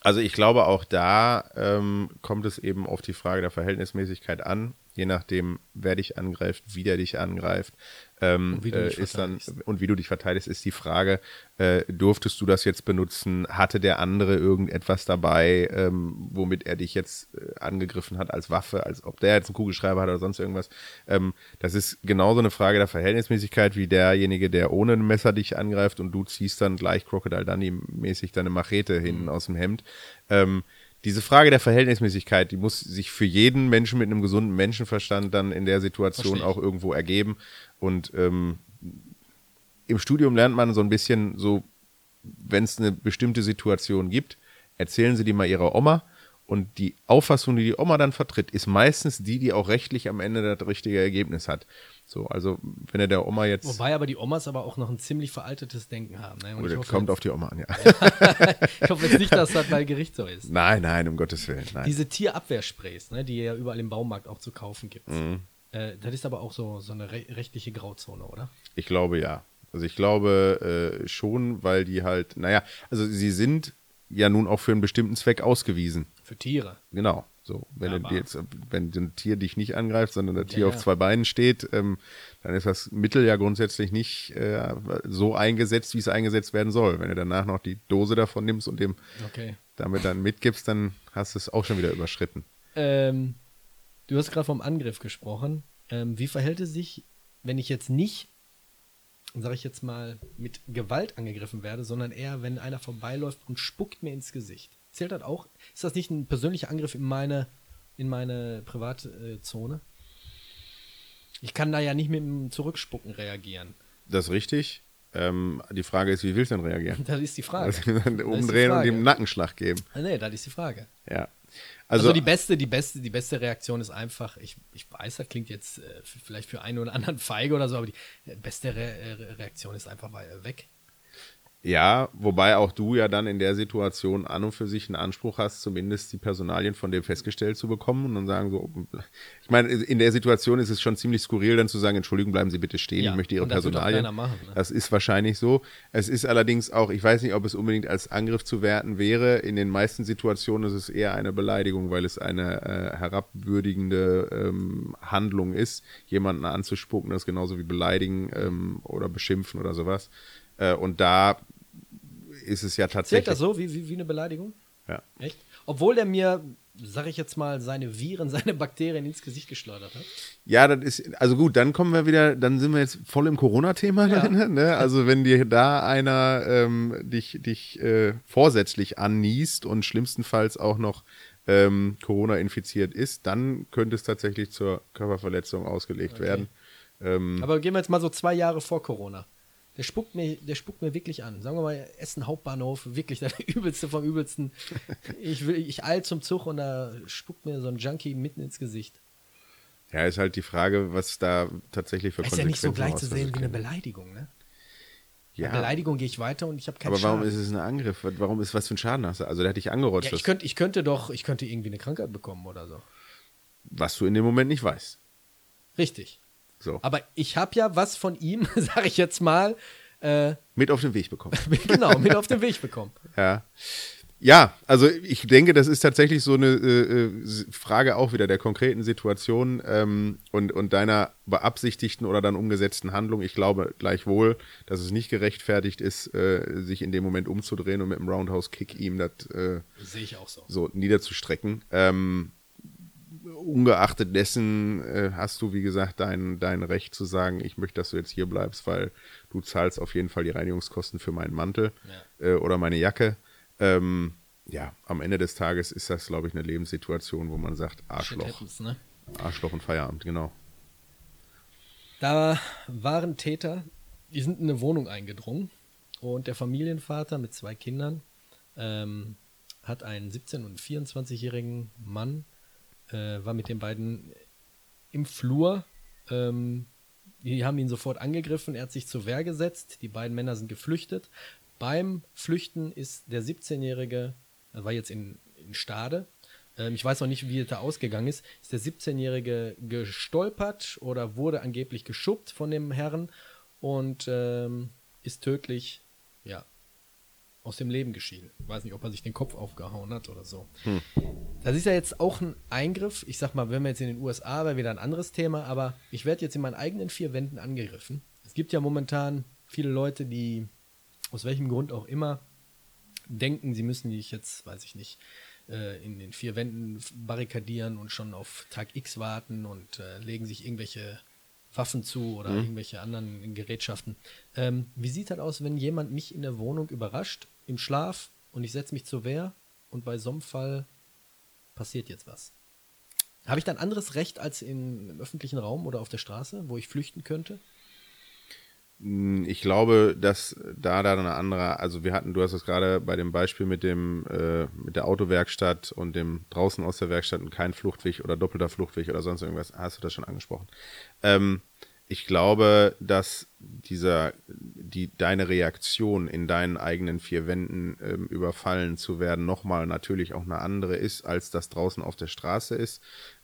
Also ich glaube, auch da ähm, kommt es eben auf die Frage der Verhältnismäßigkeit an, je nachdem, wer dich angreift, wie der dich angreift. Ähm, Und wie du äh, dich ist dann, verteidigst. und wie du dich verteidigst, ist die Frage, äh, durftest du das jetzt benutzen? Hatte der andere irgendetwas dabei, ähm, womit er dich jetzt äh, angegriffen hat als Waffe, als ob der jetzt einen Kugelschreiber hat oder sonst irgendwas? Ähm, das ist genauso eine Frage der Verhältnismäßigkeit wie derjenige, der ohne ein Messer dich angreift und du ziehst dann gleich Crocodile Dundee-mäßig deine Machete Mhm. hinten aus dem Hemd. Ähm, diese Frage der Verhältnismäßigkeit, die muss sich für jeden Menschen mit einem gesunden Menschenverstand dann in der Situation Verstehe auch irgendwo ergeben. Und ähm, im Studium lernt man so ein bisschen so, wenn es eine bestimmte Situation gibt, erzählen sie die mal ihrer Oma. Und die Auffassung, die die Oma dann vertritt, ist meistens die, die auch rechtlich am Ende das richtige Ergebnis hat. So, also wenn er der Oma jetzt, Wobei aber die Omas aber auch noch ein ziemlich veraltetes Denken haben. Ne? Und hoffe kommt jetzt, auf die Oma an, ja. ich hoffe jetzt nicht, dass das bei Gericht so ist. nein, nein, um Gottes Willen, nein. Diese Tierabwehrsprays, ne, die ja überall im Baumarkt auch zu kaufen gibt. Mhm. Äh, das ist aber auch so, so eine re rechtliche Grauzone, oder? Ich glaube ja. Also ich glaube äh, schon, weil die halt, naja, also sie sind ja nun auch für einen bestimmten Zweck ausgewiesen. Für Tiere. Genau. So, wenn du jetzt, wenn ein Tier dich nicht angreift, sondern das Tier Ja, auf ja. zwei Beinen steht, ähm, dann ist das Mittel ja grundsätzlich nicht äh, so eingesetzt, wie es eingesetzt werden soll. Wenn du danach noch die Dose davon nimmst und dem Okay. damit dann mitgibst, dann hast du es auch schon wieder überschritten. Ähm, du hast gerade vom Angriff gesprochen. Ähm, wie verhält es sich, wenn ich jetzt nicht, sage ich jetzt mal, mit Gewalt angegriffen werde, sondern eher, wenn einer vorbeiläuft und spuckt mir ins Gesicht? Zählt das auch? Ist das nicht ein persönlicher Angriff in meine, in meine Privatzone? Ich kann da ja nicht mit dem Zurückspucken reagieren. Das ist richtig. Ähm, die Frage ist, wie willst du denn reagieren? Das ist die Frage. Also, Das ist dann die umdrehen und Frage. ihm einen Nackenschlag geben. Ah, Nee, das ist die Frage. Ja. Also, Also, die beste, die beste, die beste Reaktion ist einfach, ich, ich weiß, das klingt jetzt äh, vielleicht für einen oder anderen feige oder so, aber die äh, beste Re Re Reaktion ist einfach wei- weg. Ja, wobei auch du ja dann in der Situation an und für sich einen Anspruch hast, zumindest die Personalien von dem festgestellt zu bekommen und dann sagen so, ich meine, in der Situation ist es schon ziemlich skurril, dann zu sagen, Entschuldigung, bleiben Sie bitte stehen, Ja, ich möchte Ihre das Personalien. machen, ne? Das ist wahrscheinlich so. Es ist allerdings auch, ich weiß nicht, ob es unbedingt als Angriff zu werten wäre. In den meisten Situationen ist es eher eine Beleidigung, weil es eine äh, herabwürdigende ähm, Handlung ist, jemanden anzuspucken, das ist genauso wie beleidigen ähm, oder beschimpfen oder sowas. Äh, und da ist es ja tatsächlich. Zählt das so wie, wie, wie eine Beleidigung? Ja. Echt? Obwohl der mir, sag ich jetzt mal, seine Viren, seine Bakterien ins Gesicht geschleudert hat. Ja, das ist, also gut, dann kommen wir wieder, dann sind wir jetzt voll im Corona-Thema drin, ne? Also wenn dir da einer ähm, dich, dich äh, vorsätzlich anniest und schlimmstenfalls auch noch ähm, Corona infiziert ist, dann könnte es tatsächlich zur Körperverletzung ausgelegt werden. Ähm, Aber gehen wir jetzt mal so zwei Jahre vor Corona. Der spuckt mir, der spuckt mir wirklich an. Sagen wir mal, Essen Hauptbahnhof, wirklich der übelste vom übelsten. Ich will, ich eil zum Zug und da spuckt mir so ein Junkie mitten ins Gesicht. ja, ist halt die Frage, was da tatsächlich für ist ja nicht so gleich zu sehen wie eine. Beleidigung, ne? Ja, Bei Beleidigung gehe ich weiter und ich habe keinen aber warum Schaden. ist es ein Angriff? Warum ist was für ein Schaden hast du? Also der hat dich angerutscht, ja, ich, könnt, ich könnte doch, ich könnte irgendwie eine Krankheit bekommen oder so. was du in dem Moment nicht weißt. Richtig. So, Aber ich habe ja was von ihm, sage ich jetzt mal, äh, mit auf den Weg bekommen. genau, mit auf den Weg bekommen. Ja. Ja, also ich denke, das ist tatsächlich so eine äh, äh, Frage auch wieder der konkreten Situation ähm, und, und deiner beabsichtigten oder dann umgesetzten Handlung. Ich glaube gleichwohl, dass es nicht gerechtfertigt ist, äh, sich in dem Moment umzudrehen und mit einem Roundhouse-Kick ihm das äh, Sehe ich auch so. so niederzustrecken. Ähm, ungeachtet dessen äh, hast du, wie gesagt, dein, dein Recht zu sagen, ich möchte, dass du jetzt hier bleibst, weil du zahlst auf jeden Fall die Reinigungskosten für meinen Mantel äh, oder meine Jacke. Ähm, ja, am Ende des Tages ist das, glaube ich, eine Lebenssituation, wo man sagt, Arschloch, happens, ne? Arschloch und Feierabend, genau. Da waren Täter, die sind in eine Wohnung eingedrungen und der Familienvater mit zwei Kindern ähm, hat einen 17- und 24-jährigen Mann, äh, war mit den beiden im Flur, ähm, Die haben ihn sofort angegriffen, er hat sich zur Wehr gesetzt, die beiden Männer sind geflüchtet. Beim Flüchten ist der 17-Jährige, er war jetzt in, in Stade, ähm, ich weiß noch nicht, wie es da ausgegangen ist, ist der 17-Jährige gestolpert oder wurde angeblich geschubbt von dem Herrn und ähm, ist tödlich, ja, aus dem Leben geschieden. Ich weiß nicht, ob er sich den Kopf aufgehauen hat oder so. Hm. Das ist ja jetzt auch ein Eingriff. Ich sag mal, wenn wir jetzt in den USA, wäre wieder ein anderes Thema, aber ich werde jetzt in meinen eigenen vier Wänden angegriffen. Es gibt ja momentan viele Leute, die aus welchem Grund auch immer denken, sie müssen dich jetzt, weiß ich nicht, äh, in den vier Wänden barrikadieren und schon auf Tag X warten und äh, legen sich irgendwelche Waffen zu oder mhm. irgendwelche anderen Gerätschaften. Ähm, wie sieht das aus, wenn jemand mich in der Wohnung überrascht, im Schlaf und ich setze mich zur Wehr und bei so einem Fall passiert jetzt was? Habe ich dann anderes Recht als in, im öffentlichen Raum oder auf der Straße, wo ich flüchten könnte? Hm, ich glaube, dass da dann eine andere, also wir hatten, du hast es gerade bei dem Beispiel mit dem, äh, mit der Autowerkstatt und dem draußen aus der Werkstatt und kein Fluchtweg oder doppelter Fluchtweg oder sonst irgendwas, hast du das schon angesprochen. Ähm, ich glaube, dass dieser, die, deine Reaktion in deinen eigenen vier Wänden ähm, überfallen zu werden, nochmal natürlich auch eine andere ist, als das draußen auf der Straße ist.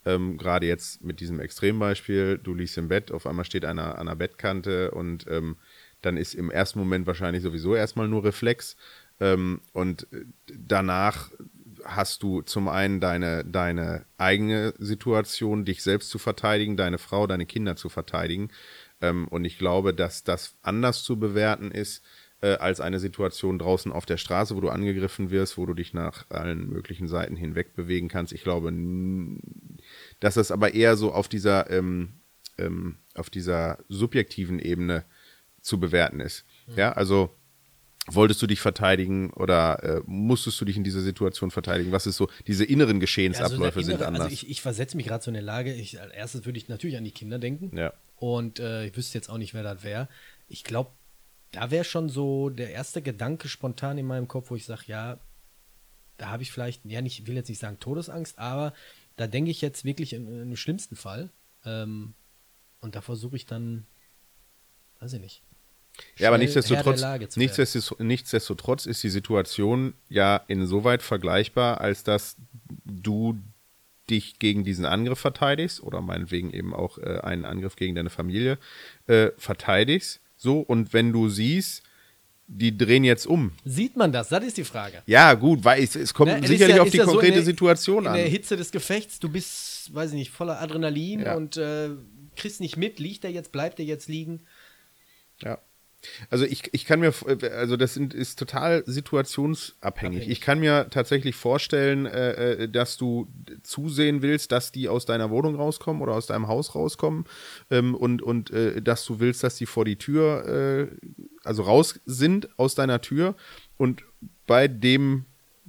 Ähm, Gerade jetzt mit diesem Extrembeispiel, du liegst im Bett, auf einmal steht einer an der Bettkante und ähm, dann ist im ersten Moment wahrscheinlich sowieso erstmal nur Reflex. Ähm, und äh, danach hast du zum einen deine, deine eigene Situation, dich selbst zu verteidigen, deine Frau, deine Kinder zu verteidigen. Ähm, und ich glaube, dass das anders zu bewerten ist äh, als eine Situation draußen auf der Straße, wo du angegriffen wirst, wo du dich nach allen möglichen Seiten hinweg bewegen kannst. Ich glaube, dass das aber eher so auf dieser, ähm, ähm, auf dieser subjektiven Ebene zu bewerten ist. Mhm. Ja, also Wolltest du dich verteidigen oder äh, musstest du dich in dieser Situation verteidigen? Was ist so, diese inneren Geschehensabläufe ja, also innere, sind anders. Also ich, ich versetze mich gerade so in der Lage, ich, als erstes würde ich natürlich an die Kinder denken. Ja. Und äh, ich wüsste jetzt auch nicht, wer das wäre. Ich glaube, da wäre schon so der erste Gedanke spontan in meinem Kopf, wo ich sage, ja, da habe ich vielleicht, ja, nicht, ich will jetzt nicht sagen Todesangst, aber da denke ich jetzt wirklich in, im schlimmsten Fall. Ähm, und da versuche ich dann, weiß ich nicht, ja, aber nichtsdestotrotz, nichtsdestotrotz, nichtsdestotrotz ist die Situation ja insoweit vergleichbar, als dass du dich gegen diesen Angriff verteidigst oder meinetwegen eben auch äh, einen Angriff gegen deine Familie äh, verteidigst. So, und wenn du siehst, die drehen jetzt um. Sieht man das? Das ist die Frage. Ja, gut, weil es, es kommt Na, sicherlich ja, auf die ja konkrete so der, Situation an. In der Hitze des Gefechts, du bist, weiß ich nicht, voller Adrenalin ja. und äh, kriegst nicht mit, liegt er jetzt, bleibt er jetzt liegen. Ja. Also ich, ich kann mir, also das sind, ist total situationsabhängig. Abhängig. Ich kann mir tatsächlich vorstellen, äh, äh, dass du zusehen willst, dass die aus deiner Wohnung rauskommen oder aus deinem Haus rauskommen ähm, und, und äh, dass du willst, dass die vor die Tür, äh, also raus sind aus deiner Tür und bei dem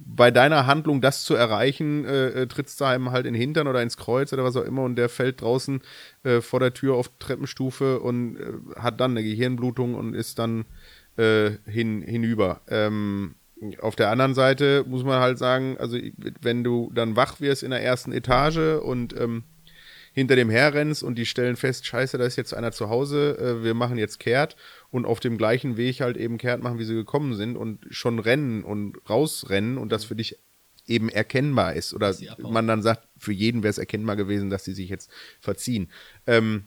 bei deiner Handlung, das zu erreichen, äh, äh, trittst du einem halt in den Hintern oder ins Kreuz oder was auch immer und der fällt draußen äh, vor der Tür auf Treppenstufe und äh, hat dann eine Gehirnblutung und ist dann äh, hin, hinüber. Ähm, auf der anderen Seite muss man halt sagen, also wenn du dann wach wirst in der ersten Etage und ähm, hinter dem herrennst und die stellen fest, scheiße, da ist jetzt einer zu Hause, äh, wir machen jetzt kehrt und auf dem gleichen Weg halt eben kehrt machen, wie sie gekommen sind und schon rennen und rausrennen und das für dich eben erkennbar ist oder man dann sagt, für jeden wäre es erkennbar gewesen, dass sie sich jetzt verziehen. Ähm,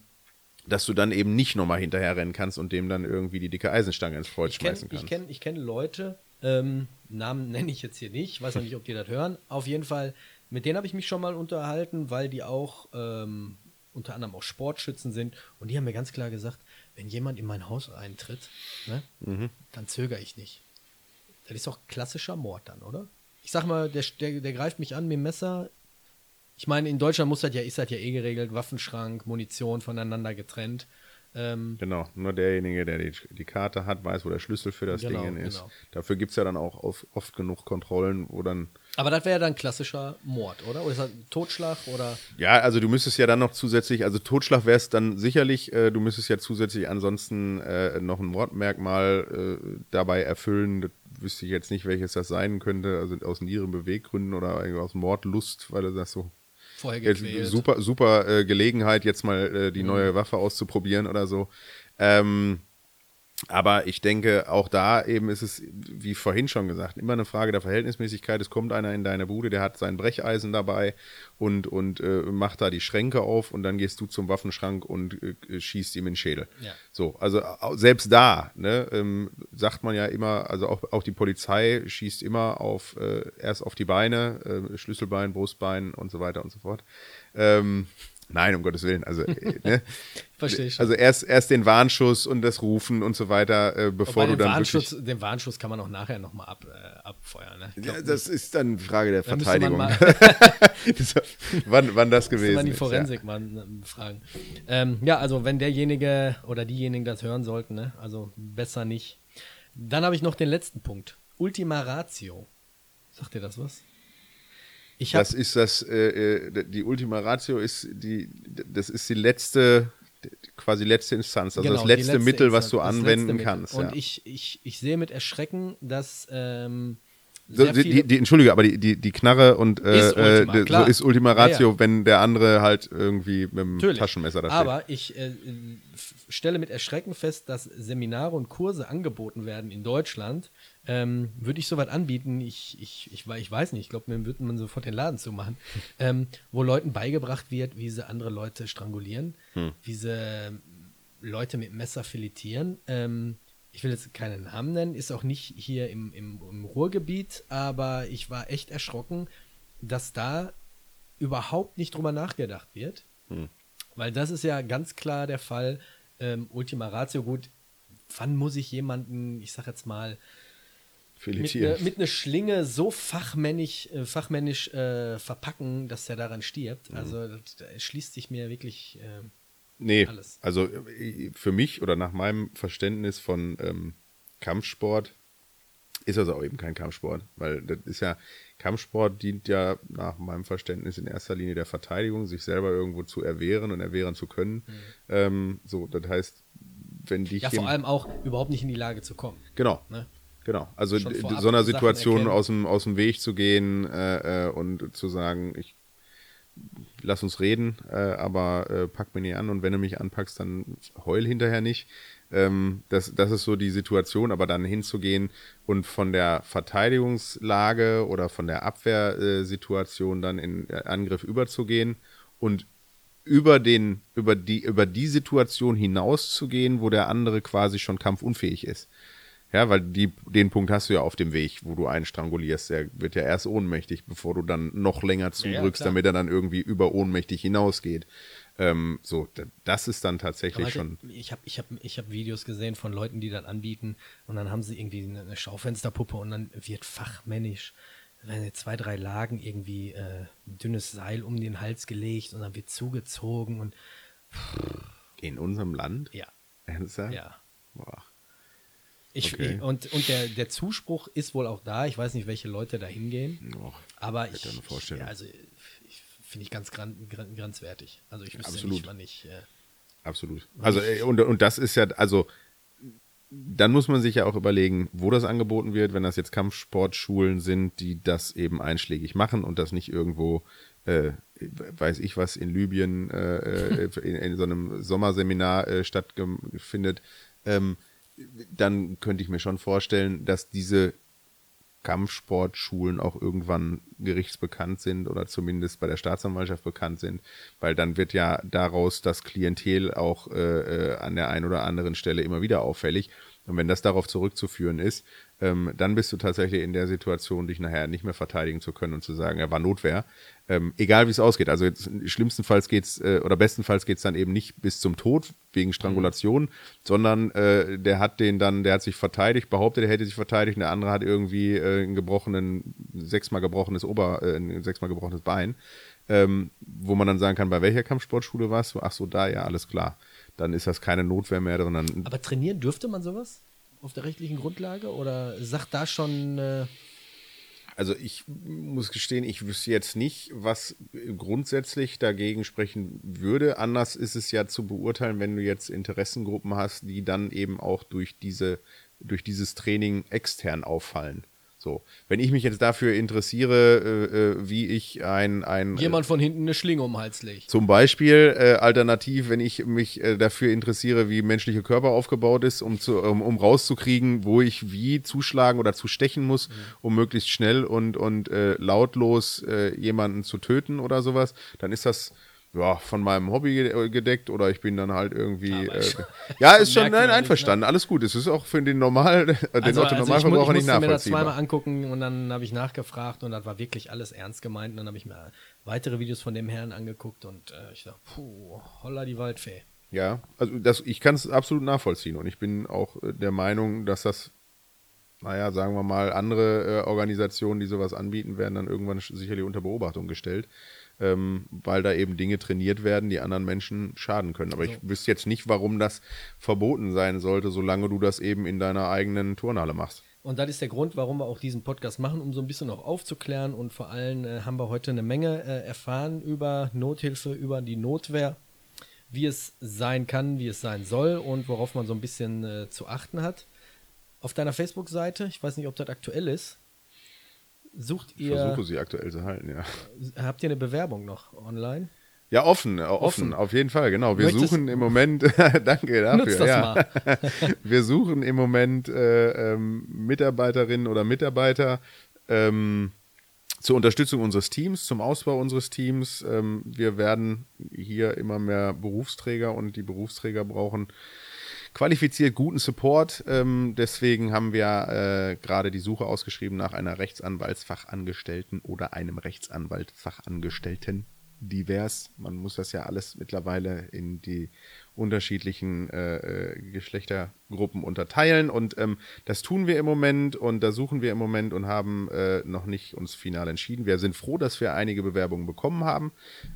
dass du dann eben nicht nochmal hinterher rennen kannst und dem dann irgendwie die dicke Eisenstange ins Kreuz schmeißen kannst. Ich kenne ich kenn Leute, ähm, Namen nenne ich jetzt hier nicht, weiß noch nicht, ob die das hören. Auf jeden Fall, mit denen habe ich mich schon mal unterhalten, weil die auch ähm, unter anderem auch Sportschützen sind. Und die haben mir ganz klar gesagt, wenn jemand in mein Haus eintritt, ne, mhm. dann zögere ich nicht. Das ist doch klassischer Mord dann, oder? Ich sag mal, der, der, der greift mich an mit dem Messer. Ich meine, in Deutschland muss das ja, ist das ja eh geregelt, Waffenschrank, Munition voneinander getrennt. Ähm, genau, nur derjenige, der die, die, Karte hat, weiß, wo der Schlüssel für das genau, Ding ist. Genau. Dafür gibt es ja dann auch oft, oft genug Kontrollen, wo dann. Aber das wäre ja dann klassischer Mord, oder? Oder ist das Totschlag oder? Ja, also du müsstest ja dann noch zusätzlich, also Totschlag wäre es dann sicherlich, äh, du müsstest ja zusätzlich ansonsten äh, noch ein Mordmerkmal äh, dabei erfüllen. Das wüsste ich jetzt nicht, welches das sein könnte, also aus ihren Beweggründen oder aus Mordlust, weil du sagst so, Vorher gequält. super, super äh, Gelegenheit, jetzt mal äh, die neue Waffe auszuprobieren oder so. Ähm, aber ich denke, auch da eben ist es, wie vorhin schon gesagt, immer eine Frage der Verhältnismäßigkeit. Es kommt einer in deine Bude, der hat sein Brecheisen dabei und, und äh, macht da die Schränke auf und dann gehst du zum Waffenschrank und äh, schießt ihm in den Schädel. Ja. So, also selbst da, ne, ähm, sagt man ja immer, also auch, auch die Polizei schießt immer auf äh, erst auf die Beine, äh, Schlüsselbein, Brustbein und so weiter und so fort. Ähm, nein, um Gottes Willen. Also, äh, ne? Verstehe ich also erst, erst den Warnschuss und das Rufen und so weiter, äh, bevor du den dann Warnschuss, wirklich. den Warnschuss kann man auch nachher nochmal ab, äh, abfeuern. Ne? Glaub, Ja, das ist dann Frage der da müsste man Verteidigung. mal, wann, wann das gewesen man die ist. Forensik mal äh, fragen. Ähm, ja, also wenn derjenige oder diejenigen das hören sollten, ne? also besser nicht. Dann habe ich noch den letzten Punkt. Ultima Ratio. Sagt dir das was? Das ist das, äh, äh, die Ultima Ratio ist die, das ist die letzte, quasi letzte Instanz, also Genau, das letzte letzte Mittel, was Instanz, du das anwenden kannst. Und ja. ich, ich, ich sehe mit Erschrecken, dass ähm, So, die, die, Entschuldige, aber die, die, die Knarre und äh, Ist Ultima, äh, so ist Ultima Ratio, Ja, ja. wenn der andere halt irgendwie mit dem Natürlich. Taschenmesser da steht. Aber ich äh, stelle mit Erschrecken fest, dass Seminare und Kurse angeboten werden in Deutschland. Ähm, würde ich soweit anbieten, ich, ich, ich, ich weiß nicht, ich glaube, mir würde man sofort den Laden zumachen, ähm, wo Leuten beigebracht wird, wie sie andere Leute strangulieren, Hm. wie sie Leute mit Messer filetieren. Ähm, ich will jetzt keinen Namen nennen, ist auch nicht hier im, im, im Ruhrgebiet, aber ich war echt erschrocken, dass da überhaupt nicht drüber nachgedacht wird. Weil das ist ja ganz klar der Fall. Ähm, Ultima Ratio, gut, wann muss ich jemanden, ich sag jetzt mal, mit einer mit ne Schlinge so fachmännisch, äh, fachmännisch äh, verpacken, dass der daran stirbt? Mhm. Also, das, da schließt sich mir wirklich. Äh, Nee, Alles. also äh, für mich oder nach meinem Verständnis von ähm, Kampfsport ist das auch eben kein Kampfsport, weil das ist ja, Kampfsport dient ja nach meinem Verständnis in erster Linie der Verteidigung, sich selber irgendwo zu erwehren und erwehren zu können. Ähm, so, das heißt, wenn dich Mhm. ja, vor allem auch überhaupt nicht in die Lage zu kommen. Genau. Ne? Genau. Also so einer Situation aus dem, aus dem Weg zu gehen äh, äh, und zu sagen, ich lass uns reden, äh, aber äh, pack mich nicht an und wenn du mich anpackst, dann heul hinterher nicht. Ähm, das, das ist so die Situation, aber dann hinzugehen und von der Verteidigungslage oder von der Abwehrsituation dann in äh, Angriff überzugehen und über den, über die, über die Situation hinauszugehen, wo der andere quasi schon kampfunfähig ist. Ja, weil die, den Punkt hast du ja auf dem Weg, wo du einen strangulierst. Der wird ja erst ohnmächtig, bevor du dann noch länger zudrückst, klar. damit er dann irgendwie über ohnmächtig hinausgeht. Ähm, so, das ist dann tatsächlich Aber schon. Ich habe ich hab, ich hab Videos gesehen von Leuten, die das anbieten und dann haben sie irgendwie eine Schaufensterpuppe und dann wird fachmännisch zwei, drei Lagen irgendwie äh, ein dünnes Seil um den Hals gelegt und dann wird zugezogen und In unserem Land? ja, Ernsthaft? ja. Boah. Ich, Okay. ich, und und der, der Zuspruch ist wohl auch da. Ich weiß nicht, welche Leute da hingehen. Och, Aber ich, Vorstellung. ja, also ich, finde ich ganz gran, gran, grenzwertig. Also ich wüsste Absolut. nicht, wann ich. Äh, Absolut. Also, äh, und, und das ist ja, also, dann muss man sich ja auch überlegen, wo das angeboten wird, wenn das jetzt Kampfsportschulen sind, die das eben einschlägig machen und das nicht irgendwo, äh, weiß ich was, in Libyen äh, äh, in, in so einem Sommerseminar äh, stattfindet, ähm, dann könnte ich mir schon vorstellen, dass diese Kampfsportschulen auch irgendwann gerichtsbekannt sind oder zumindest bei der Staatsanwaltschaft bekannt sind, weil dann wird ja daraus das Klientel auch äh, äh, an der einen oder anderen Stelle immer wieder auffällig. Und wenn das darauf zurückzuführen ist, ähm, dann bist du tatsächlich in der Situation, dich nachher nicht mehr verteidigen zu können und zu sagen, er war Notwehr. Ähm, egal wie es ausgeht. Also jetzt schlimmstenfalls geht's äh, oder bestenfalls geht's dann eben nicht bis zum Tod wegen Strangulation, sondern äh, der hat den dann, der hat sich verteidigt, behauptet, er hätte sich verteidigt, und der andere hat irgendwie äh, einen gebrochenen, sechsmal gebrochenes Ober, äh, ein sechsmal gebrochenes Bein, ähm, wo man dann sagen kann, bei welcher Kampfsportschule warst du? Ach so, da, ja, alles klar. Dann ist das keine Notwehr mehr, sondern aber trainieren dürfte man sowas auf der rechtlichen Grundlage oder sagt da schon äh, Also ich muss gestehen, ich wüsste jetzt nicht, was grundsätzlich dagegen sprechen würde. Anders ist es ja zu beurteilen, wenn du jetzt Interessengruppen hast, die dann eben auch durch diese, durch dieses Training extern auffallen. So, wenn ich mich jetzt dafür interessiere, äh, äh, wie ich ein, ein Jemand von hinten eine Schlinge um den Hals legt. zum Beispiel äh, alternativ, wenn ich mich äh, dafür interessiere, wie menschliche Körper aufgebaut ist, um, zu, um, um rauszukriegen, wo ich wie zuschlagen oder zustechen muss, um möglichst schnell und, und äh, lautlos äh, jemanden zu töten oder sowas, dann ist das ja, von meinem Hobby ge- gedeckt oder ich bin dann halt irgendwie. Äh, ja, ist schon nein, nicht, einverstanden, alles gut. Es ist auch für den normal, äh, den Also, Otto also ich, ich nicht musste mir das nachvollziehbar. zweimal angucken und dann habe ich nachgefragt und das war wirklich alles ernst gemeint. Und dann habe ich mir weitere Videos von dem Herrn angeguckt und äh, ich dachte, puh, holla die Waldfee. Ja, also das, ich kann es absolut nachvollziehen und ich bin auch äh, der Meinung, dass das, naja, sagen wir mal, andere äh, Organisationen, die sowas anbieten, werden dann irgendwann sicherlich unter Beobachtung gestellt, ähm, weil da eben Dinge trainiert werden, die anderen Menschen schaden können. Aber ich wüsste jetzt nicht, warum das verboten sein sollte, solange du das eben in deiner eigenen Turnhalle machst. Und das ist der Grund, warum wir auch diesen Podcast machen, um so ein bisschen auch aufzuklären. Und vor allem äh, haben wir heute eine Menge äh, erfahren über Nothilfe, über die Notwehr, wie es sein kann, wie es sein soll und worauf man so ein bisschen äh, zu achten hat. Auf deiner Facebook-Seite, ich weiß nicht, ob das aktuell ist, sucht Ich ihr, versuche sie aktuell zu halten, ja. habt ihr eine Bewerbung noch online? Ja, offen, äh, offen, Offen. auf jeden Fall, genau. Wir Möchtest- suchen im Moment, danke dafür, ja. mal. Wir suchen im Moment äh, ähm, Mitarbeiterinnen oder Mitarbeiter ähm, zur Unterstützung unseres Teams, zum Ausbau unseres Teams. Ähm, wir werden hier immer mehr Berufsträger und die Berufsträger brauchen qualifiziert guten Support. Ähm, deswegen haben wir äh, gerade die Suche ausgeschrieben nach einer Rechtsanwaltsfachangestellten oder einem Rechtsanwaltfachangestellten. Divers. Man muss das ja alles mittlerweile in die unterschiedlichen äh, äh, Geschlechtergruppen unterteilen und ähm, das tun wir im Moment und da suchen wir im Moment und haben äh, noch nicht uns final entschieden. Wir sind froh, dass wir einige Bewerbungen bekommen haben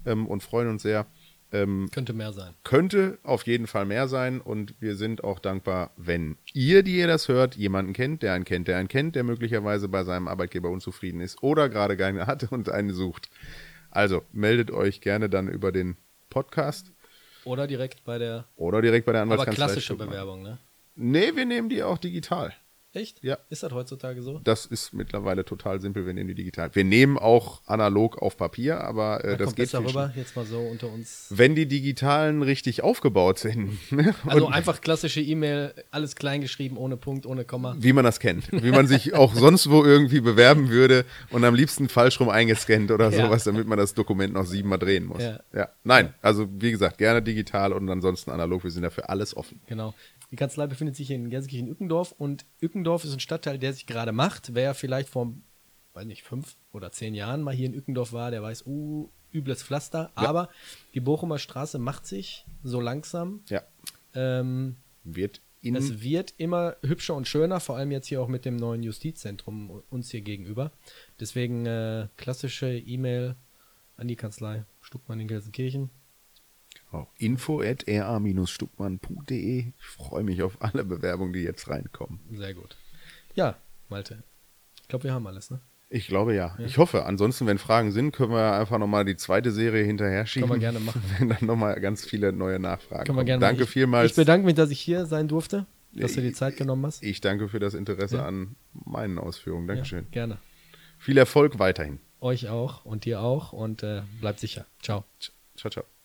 ähm, und freuen uns sehr. Ähm, Könnte mehr sein. könnte auf jeden Fall mehr sein und wir sind auch dankbar, wenn ihr, die ihr das hört, jemanden kennt, der einen kennt, der einen kennt, der möglicherweise bei seinem Arbeitgeber unzufrieden ist oder gerade keine hat und einen sucht. Also meldet euch gerne dann über den Podcast Oder direkt bei der, oder direkt bei der aber Anwaltskanzlei. klassische Stuttgart. Bewerbung, ne? Nee, wir nehmen die auch digital. Echt? Ja. Ist das heutzutage so? Das ist mittlerweile total simpel, wir nehmen die digital. Wir nehmen auch analog auf Papier, aber äh, Da das kommt geht besser viel rüber, jetzt mal so unter uns. Wenn die digitalen richtig aufgebaut sind. ne? Also einfach klassische E-Mail, alles klein geschrieben, ohne Punkt, ohne Komma. wie man das kennt, wie man sich auch sonst wo irgendwie bewerben würde und am liebsten falsch rum eingescannt oder Ja. sowas, damit man das Dokument noch siebenmal drehen muss. Ja. Ja. Nein, also wie gesagt, gerne digital und ansonsten analog, wir sind dafür alles offen. Genau. Die Kanzlei befindet sich in Gelsenkirchen-Ückendorf und Ückendorf ist ein Stadtteil, der sich gerade macht. Wer vielleicht vor, weiß nicht, fünf oder zehn Jahren mal hier in Ückendorf war, der weiß, uh, übles Pflaster. Aber die Bochumer Straße macht sich so langsam. Ja. Ähm, Wird in es wird immer hübscher und schöner, vor allem jetzt hier auch mit dem neuen Justizzentrum uns hier gegenüber. Deswegen äh, klassische E-Mail an die Kanzlei Stuckmann in Gelsenkirchen. Oh, info at ra-stuckmann.de. Ich freue mich auf alle Bewerbungen, die jetzt reinkommen. Sehr gut. Ja, Malte. Ich glaube, wir haben alles, ne? Ich glaube ja. Ich hoffe. Ansonsten, wenn Fragen sind, können wir einfach nochmal die zweite Serie hinterher schieben. Können wir gerne machen. Wenn dann nochmal ganz viele neue Nachfragen Können wir gerne Danke machen. ich, vielmals. Ich bedanke mich, dass ich hier sein durfte, dass du dir die Zeit genommen hast. Ich danke für das Interesse Ja. an meinen Ausführungen. Ja, Dankeschön. gerne. Viel Erfolg weiterhin. Euch auch und dir auch und äh, bleibt sicher. Ciao. Ciao, ciao.